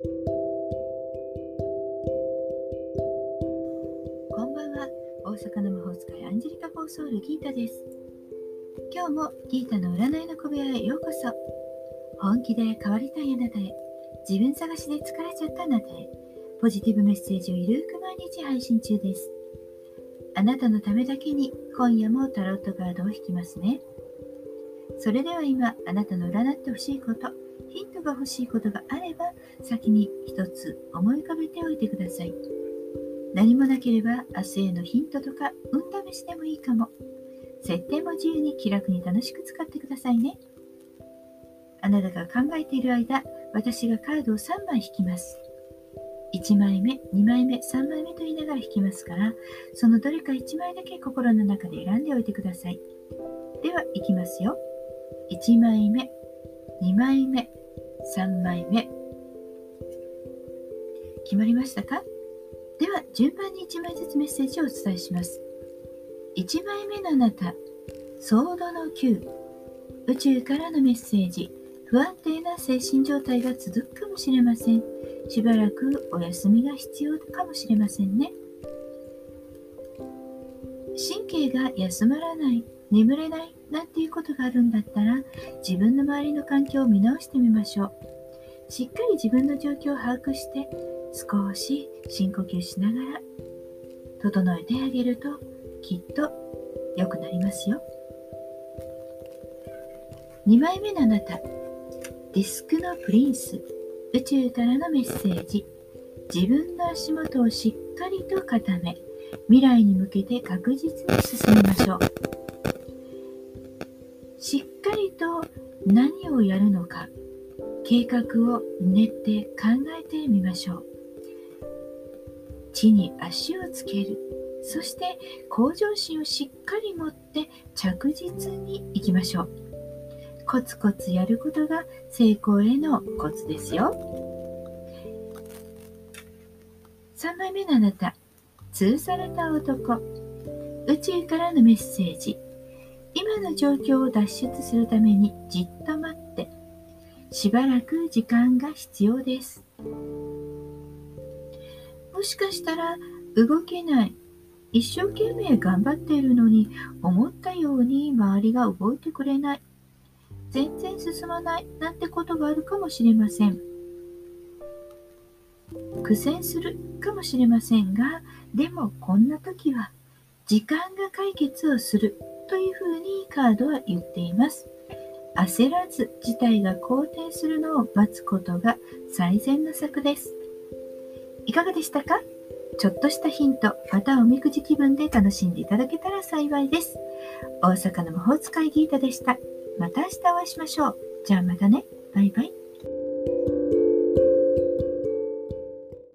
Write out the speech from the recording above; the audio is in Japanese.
こんばんは。大阪の魔法使いアンジェリカ・フォーソール・ギータです。今日もギータの占いの小部屋へようこそ。本気で変わりたいあなたへ、自分探しで疲れちゃったあなたへ、ポジティブメッセージをゆるく毎日配信中です。あなたのためだけに今夜もタロットカードを引きますね。それでは今、あなたの占ってほしいこと、ヒントが欲しいことがあれば、先に一つ思い浮かべておいてください。何もなければ明日へのヒントとか運試しでもいいかも。設定も自由に気楽に楽しく使ってくださいね。あなたが考えている間、私がカードを3枚引きます。1枚目、2枚目、3枚目と言いながら引きますから、そのどれか1枚だけ心の中で選んでおいてください。では、いきますよ。1枚目、2枚目、3枚目。決まりましたか？では、順番に1枚ずつメッセージをお伝えします。1枚目のあなた、ソードの9、宇宙からのメッセージ、不安定な精神状態が続くかもしれません。しばらくお休みが必要かもしれませんね。神経が休まらない、眠れないなんていうことがあるんだったら自分の周りの環境を見直してみましょう。しっかり自分の状況を把握して少し深呼吸しながら整えてあげるときっと良くなりますよ。2枚目のあなた、ディスクのプリンス、宇宙からのメッセージ、自分の足元をしっかりと固め、未来に向けて確実に進みましょう。しっかりと何をやるのか計画を練って考えてみましょう。地に足をつける。そして向上心をしっかり持って着実にいきましょう。コツコツやることが成功へのコツですよ。3枚目のあなた通された男。宇宙からのメッセージ。今の状況を脱出するためにじっと待って、しばらく時間が必要です。もしかしたら動けない、一生懸命頑張っているのに思ったように周りが動いてくれない、全然進まない。なんてことがあるかもしれません。苦戦するかもしれませんが、でもこんな時は時間が解決をする。というふうにカードは言っています。焦らず事態が好転するのを待つことが最善の策です。いかがでしたか？ちょっとしたヒント、またおみくじ気分で楽しんでいただけたら幸いです。大阪の魔法使いギータでした。また明日お会いしましょう。じゃあまたね。バイバイ。